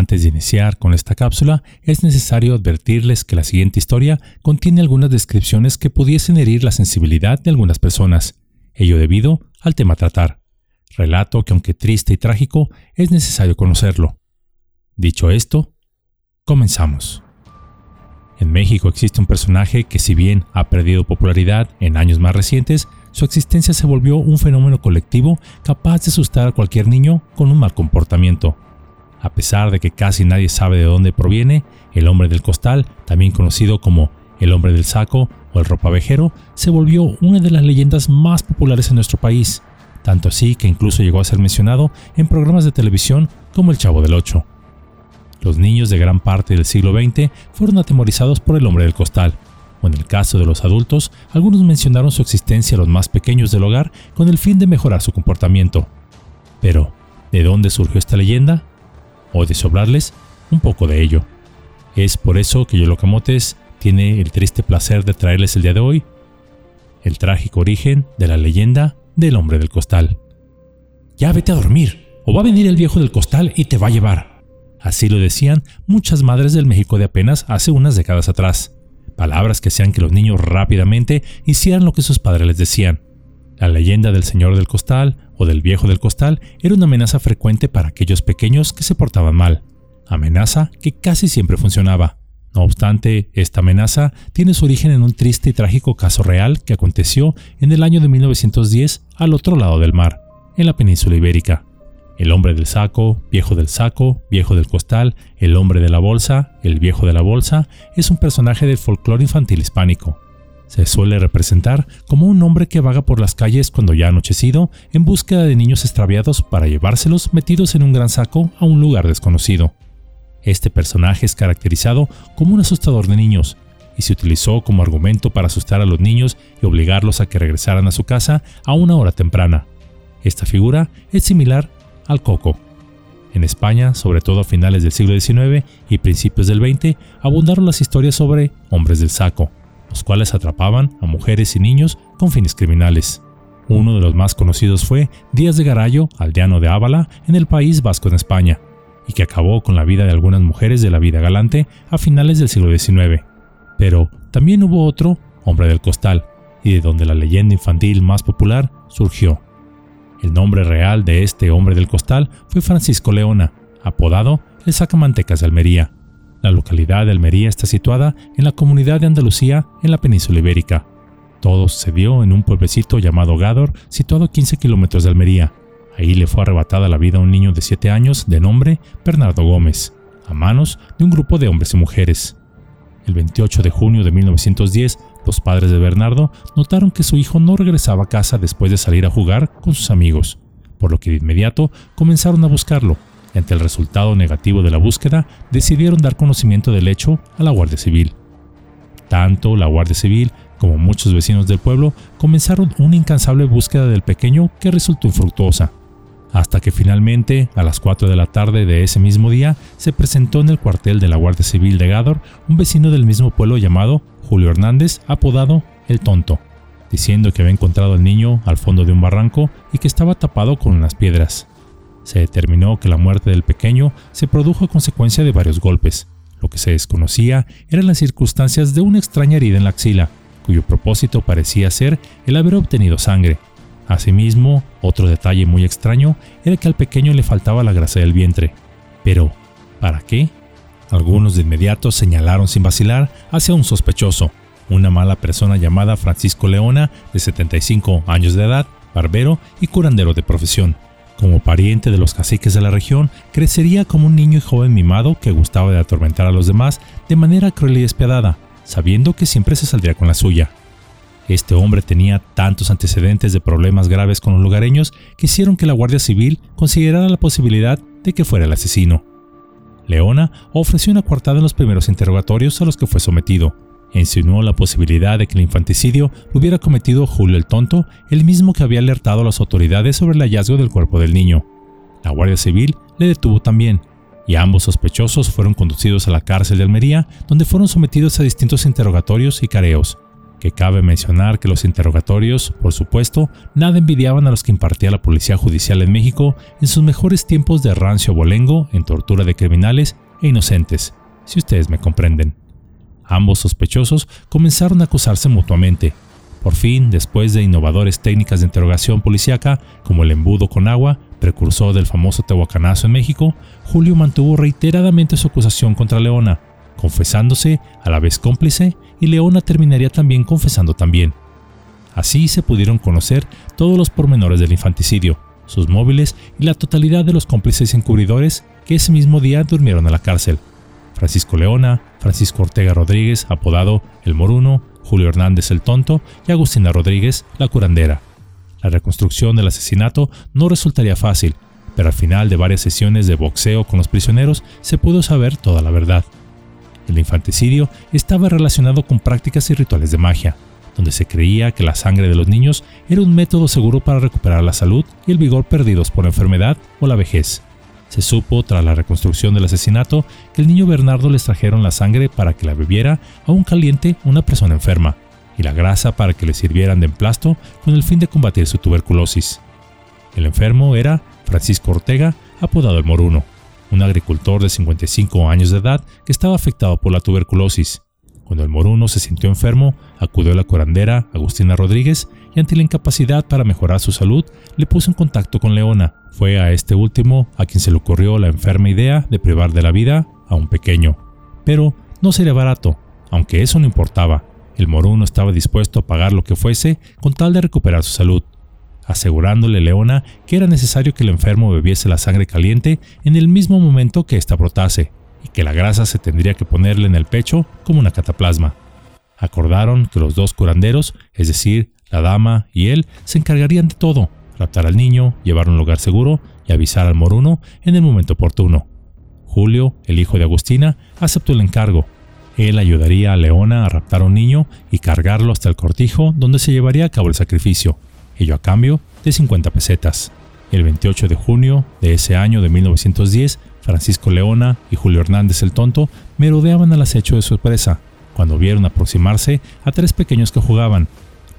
Antes de iniciar con esta cápsula, es necesario advertirles que la siguiente historia contiene algunas descripciones que pudiesen herir la sensibilidad de algunas personas, ello debido al tema a tratar. Relato que aunque triste y trágico, es necesario conocerlo. Dicho esto, comenzamos. En México existe un personaje que si bien ha perdido popularidad en años más recientes, su existencia se volvió un fenómeno colectivo capaz de asustar a cualquier niño con un mal comportamiento. A pesar de que casi nadie sabe de dónde proviene, el hombre del costal, también conocido como el hombre del saco o el ropavejero, se volvió una de las leyendas más populares en nuestro país, tanto así que incluso llegó a ser mencionado en programas de televisión como El Chavo del Ocho. Los niños de gran parte del siglo XX fueron atemorizados por el hombre del costal, o en el caso de los adultos, algunos mencionaron su existencia a los más pequeños del hogar con el fin de mejorar su comportamiento. Pero, ¿de dónde surgió esta leyenda? O de sobrarles un poco de ello. Es por eso que Yolocamotes tiene el triste placer de traerles el día de hoy el trágico origen de la leyenda del hombre del costal. Ya vete a dormir, o va a venir el viejo del costal y te va a llevar. Así lo decían muchas madres del México de apenas hace unas décadas atrás. Palabras que hacían que los niños rápidamente hicieran lo que sus padres les decían. La leyenda del señor del costal o del viejo del costal era una amenaza frecuente para aquellos pequeños que se portaban mal. Amenaza que casi siempre funcionaba. No obstante, esta amenaza tiene su origen en un triste y trágico caso real que aconteció en el año de 1910 al otro lado del mar, en la península ibérica. El hombre del saco, viejo del saco, viejo del costal, el hombre de la bolsa, el viejo de la bolsa, es un personaje del folclore infantil hispánico, se suele representar como un hombre que vaga por las calles cuando ya ha anochecido en búsqueda de niños extraviados para llevárselos metidos en un gran saco a un lugar desconocido. Este personaje es caracterizado como un asustador de niños y se utilizó como argumento para asustar a los niños y obligarlos a que regresaran a su casa a una hora temprana. Esta figura es similar al coco. En España, sobre todo a finales del siglo XIX y principios del XX, abundaron las historias sobre hombres del saco, los cuales atrapaban a mujeres y niños con fines criminales. Uno de los más conocidos fue Díaz de Garallo, aldeano de Ábala, en el País Vasco en España, y que acabó con la vida de algunas mujeres de la vida galante a finales del siglo XIX. Pero también hubo otro, Hombre del Costal, y de donde la leyenda infantil más popular surgió. El nombre real de este hombre del costal fue Francisco Leona, apodado el Sacamantecas de Almería, la localidad de Almería está situada en la comunidad de Andalucía, en la península ibérica. Todo sucedió en un pueblecito llamado Gádor, situado a 15 kilómetros de Almería. Ahí le fue arrebatada la vida a un niño de 7 años de nombre Bernardo Gómez, a manos de un grupo de hombres y mujeres. El 28 de junio de 1910, los padres de Bernardo notaron que su hijo no regresaba a casa después de salir a jugar con sus amigos, por lo que de inmediato comenzaron a buscarlo ante el resultado negativo de la búsqueda, decidieron dar conocimiento del hecho a la Guardia Civil. Tanto la Guardia Civil como muchos vecinos del pueblo comenzaron una incansable búsqueda del pequeño que resultó infructuosa, hasta que finalmente, a las 4 de la tarde de ese mismo día, se presentó en el cuartel de la Guardia Civil de Gador un vecino del mismo pueblo llamado Julio Hernández, apodado El Tonto, diciendo que había encontrado al niño al fondo de un barranco y que estaba tapado con unas piedras. Se determinó que la muerte del pequeño se produjo a consecuencia de varios golpes. Lo que se desconocía eran las circunstancias de una extraña herida en la axila, cuyo propósito parecía ser el haber obtenido sangre. Asimismo, otro detalle muy extraño era que al pequeño le faltaba la grasa del vientre. Pero, ¿para qué? Algunos de inmediato señalaron sin vacilar hacia un sospechoso, una mala persona llamada Francisco Leona, de 75 años de edad, barbero y curandero de profesión. Como pariente de los caciques de la región, crecería como un niño y joven mimado que gustaba de atormentar a los demás de manera cruel y despiadada, sabiendo que siempre se saldría con la suya. Este hombre tenía tantos antecedentes de problemas graves con los lugareños que hicieron que la Guardia Civil considerara la posibilidad de que fuera el asesino. Leona ofreció una coartada en los primeros interrogatorios a los que fue sometido, insinuó la posibilidad de que el infanticidio lo hubiera cometido Julio el Tonto, el mismo que había alertado a las autoridades sobre el hallazgo del cuerpo del niño. La Guardia Civil le detuvo también, y ambos sospechosos fueron conducidos a la cárcel de Almería, donde fueron sometidos a distintos interrogatorios y careos. que cabe mencionar que los interrogatorios, por supuesto, nada envidiaban a los que impartía la Policía Judicial en México en sus mejores tiempos de rancio bolengo en tortura de criminales e inocentes, si ustedes me comprenden. Ambos sospechosos comenzaron a acusarse mutuamente. Por fin, después de innovadores técnicas de interrogación policíaca, como el embudo con agua, precursor del famoso tehuacanazo en México, Julio mantuvo reiteradamente su acusación contra Leona, confesándose a la vez cómplice y Leona terminaría también confesando también. Así se pudieron conocer todos los pormenores del infanticidio, sus móviles y la totalidad de los cómplices encubridores que ese mismo día durmieron en la cárcel. Francisco Leona, Francisco Ortega Rodríguez, apodado El Moruno, Julio Hernández el Tonto y Agustina Rodríguez, la curandera. La reconstrucción del asesinato no resultaría fácil, pero al final de varias sesiones de boxeo con los prisioneros se pudo saber toda la verdad. El infanticidio estaba relacionado con prácticas y rituales de magia, donde se creía que la sangre de los niños era un método seguro para recuperar la salud y el vigor perdidos por la enfermedad o la vejez. Se supo, tras la reconstrucción del asesinato, que el niño Bernardo les trajeron la sangre para que la bebiera aún caliente una persona enferma, y la grasa para que le sirvieran de emplasto con el fin de combatir su tuberculosis. El enfermo era Francisco Ortega, apodado el Moruno, un agricultor de 55 años de edad que estaba afectado por la tuberculosis. Cuando el moruno se sintió enfermo, acudió a la curandera Agustina Rodríguez y ante la incapacidad para mejorar su salud, le puso en contacto con Leona. Fue a este último a quien se le ocurrió la enferma idea de privar de la vida a un pequeño. Pero no sería barato, aunque eso no importaba. El moruno estaba dispuesto a pagar lo que fuese con tal de recuperar su salud asegurándole Leona que era necesario que el enfermo bebiese la sangre caliente en el mismo momento que ésta brotase, y que la grasa se tendría que ponerle en el pecho como una cataplasma. Acordaron que los dos curanderos, es decir, la dama y él, se encargarían de todo, raptar al niño, llevar a un lugar seguro y avisar al moruno en el momento oportuno. Julio, el hijo de Agustina, aceptó el encargo. Él ayudaría a Leona a raptar a un niño y cargarlo hasta el cortijo donde se llevaría a cabo el sacrificio, ello a cambio de 50 pesetas. El 28 de junio de ese año de 1910, Francisco Leona y Julio Hernández el Tonto merodeaban al acecho de su presa, cuando vieron aproximarse a tres pequeños que jugaban.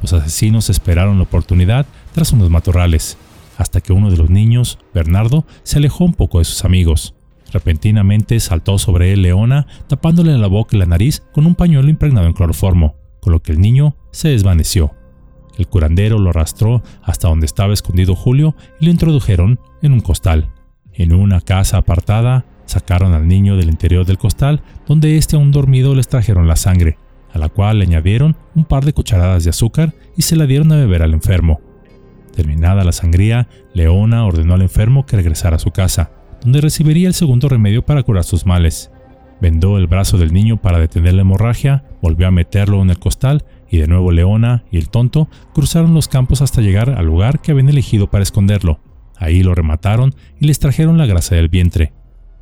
Los asesinos esperaron la oportunidad tras unos matorrales, hasta que uno de los niños, Bernardo, se alejó un poco de sus amigos. Repentinamente saltó sobre él Leona, tapándole la boca y la nariz con un pañuelo impregnado en cloroformo, con lo que el niño se desvaneció. El curandero lo arrastró hasta donde estaba escondido Julio y lo introdujeron en un costal. En una casa apartada, sacaron al niño del interior del costal, donde éste aún dormido les trajeron la sangre, a la cual le añadieron un par de cucharadas de azúcar y se la dieron a beber al enfermo. Terminada la sangría, Leona ordenó al enfermo que regresara a su casa, donde recibiría el segundo remedio para curar sus males. Vendó el brazo del niño para detener la hemorragia, volvió a meterlo en el costal y de nuevo Leona y el tonto cruzaron los campos hasta llegar al lugar que habían elegido para esconderlo. Ahí lo remataron y les trajeron la grasa del vientre.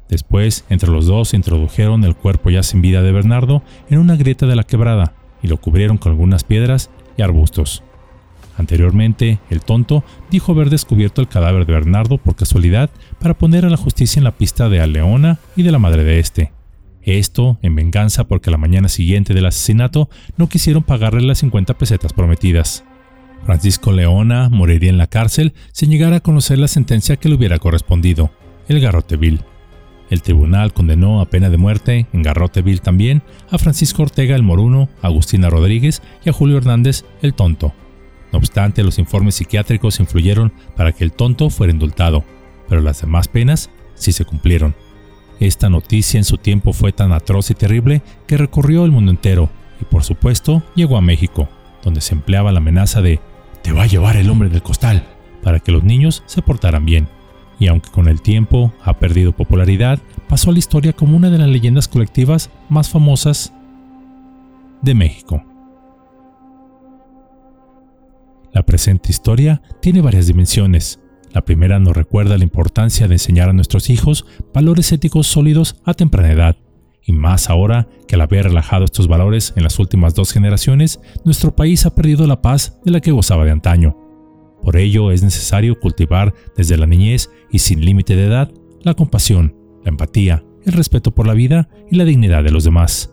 Después, entre los dos, introdujeron el cuerpo ya sin vida de Bernardo en una grieta de la quebrada y lo cubrieron con algunas piedras y arbustos. Anteriormente, el tonto dijo haber descubierto el cadáver de Bernardo por casualidad para poner a la justicia en la pista de Leona y de la madre de este. Esto en venganza porque la mañana siguiente del asesinato no quisieron pagarle las 50 pesetas prometidas. Francisco Leona moriría en la cárcel sin llegar a conocer la sentencia que le hubiera correspondido, el garrote vil. El tribunal condenó a pena de muerte, en garrote vil también, a Francisco Ortega el Moruno, a Agustina Rodríguez y a Julio Hernández el Tonto. No obstante, los informes psiquiátricos influyeron para que el Tonto fuera indultado, pero las demás penas sí se cumplieron. Esta noticia en su tiempo fue tan atroz y terrible que recorrió el mundo entero y por supuesto llegó a México, donde se empleaba la amenaza de te va a llevar el hombre del costal para que los niños se portaran bien. Y aunque con el tiempo ha perdido popularidad, pasó a la historia como una de las leyendas colectivas más famosas de México. La presente historia tiene varias dimensiones, la primera nos recuerda la importancia de enseñar a nuestros hijos valores éticos sólidos a temprana edad, y más ahora que al haber relajado estos valores en las últimas dos generaciones, nuestro país ha perdido la paz de la que gozaba de antaño. Por ello es necesario cultivar desde la niñez y sin límite de edad la compasión, la empatía, el respeto por la vida y la dignidad de los demás.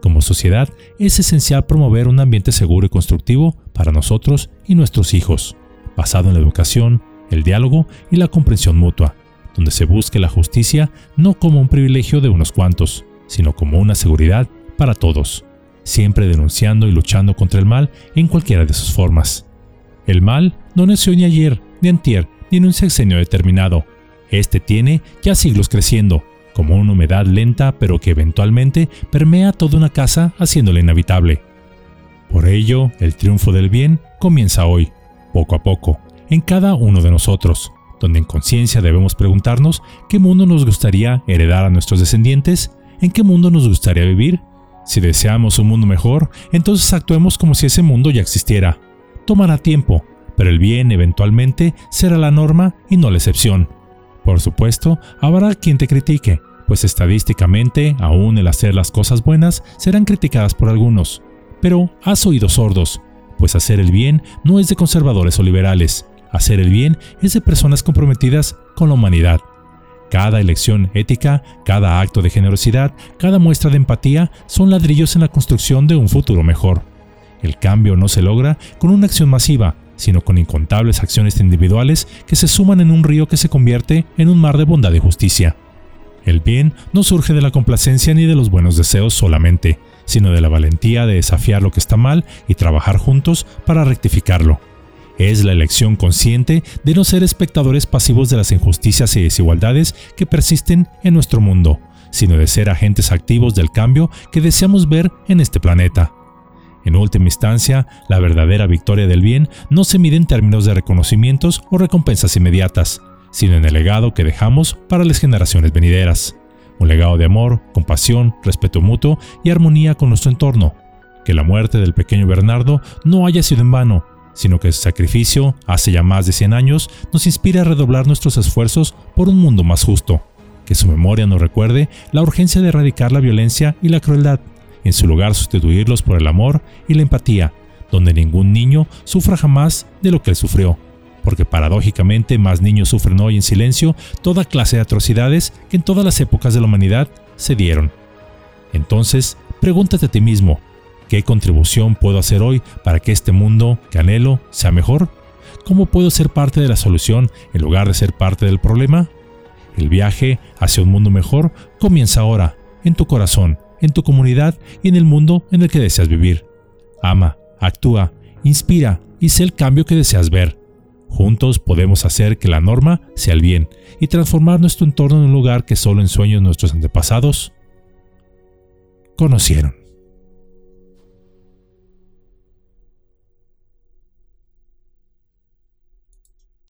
Como sociedad, es esencial promover un ambiente seguro y constructivo para nosotros y nuestros hijos, basado en la educación, el diálogo y la comprensión mutua, donde se busque la justicia no como un privilegio de unos cuantos, sino como una seguridad para todos, siempre denunciando y luchando contra el mal en cualquiera de sus formas. El mal no nació ni ayer, ni antier, ni en un sexenio determinado. Este tiene ya siglos creciendo, como una humedad lenta pero que eventualmente permea toda una casa haciéndola inhabitable. Por ello, el triunfo del bien comienza hoy, poco a poco, en cada uno de nosotros, donde en conciencia debemos preguntarnos qué mundo nos gustaría heredar a nuestros descendientes, en qué mundo nos gustaría vivir. Si deseamos un mundo mejor, entonces actuemos como si ese mundo ya existiera. Tomará tiempo, pero el bien eventualmente será la norma y no la excepción. Por supuesto, habrá quien te critique, pues estadísticamente, aún el hacer las cosas buenas serán criticadas por algunos. Pero haz oídos sordos, pues hacer el bien no es de conservadores o liberales, hacer el bien es de personas comprometidas con la humanidad. Cada elección ética, cada acto de generosidad, cada muestra de empatía son ladrillos en la construcción de un futuro mejor. El cambio no se logra con una acción masiva, sino con incontables acciones individuales que se suman en un río que se convierte en un mar de bondad y justicia. El bien no surge de la complacencia ni de los buenos deseos solamente, sino de la valentía de desafiar lo que está mal y trabajar juntos para rectificarlo. Es la elección consciente de no ser espectadores pasivos de las injusticias y desigualdades que persisten en nuestro mundo, sino de ser agentes activos del cambio que deseamos ver en este planeta. En última instancia, la verdadera victoria del bien no se mide en términos de reconocimientos o recompensas inmediatas, sino en el legado que dejamos para las generaciones venideras. Un legado de amor, compasión, respeto mutuo y armonía con nuestro entorno. Que la muerte del pequeño Bernardo no haya sido en vano, sino que su sacrificio, hace ya más de 100 años, nos inspira a redoblar nuestros esfuerzos por un mundo más justo. Que su memoria nos recuerde la urgencia de erradicar la violencia y la crueldad en su lugar sustituirlos por el amor y la empatía, donde ningún niño sufra jamás de lo que él sufrió, porque paradójicamente más niños sufren hoy en silencio toda clase de atrocidades que en todas las épocas de la humanidad se dieron. Entonces, pregúntate a ti mismo, ¿qué contribución puedo hacer hoy para que este mundo que anhelo sea mejor? ¿Cómo puedo ser parte de la solución en lugar de ser parte del problema? El viaje hacia un mundo mejor comienza ahora, en tu corazón, en tu comunidad y en el mundo en el que deseas vivir. Ama, actúa, inspira y sé el cambio que deseas ver. Juntos podemos hacer que la norma sea el bien y transformar nuestro entorno en un lugar que solo en sueños nuestros antepasados conocieron.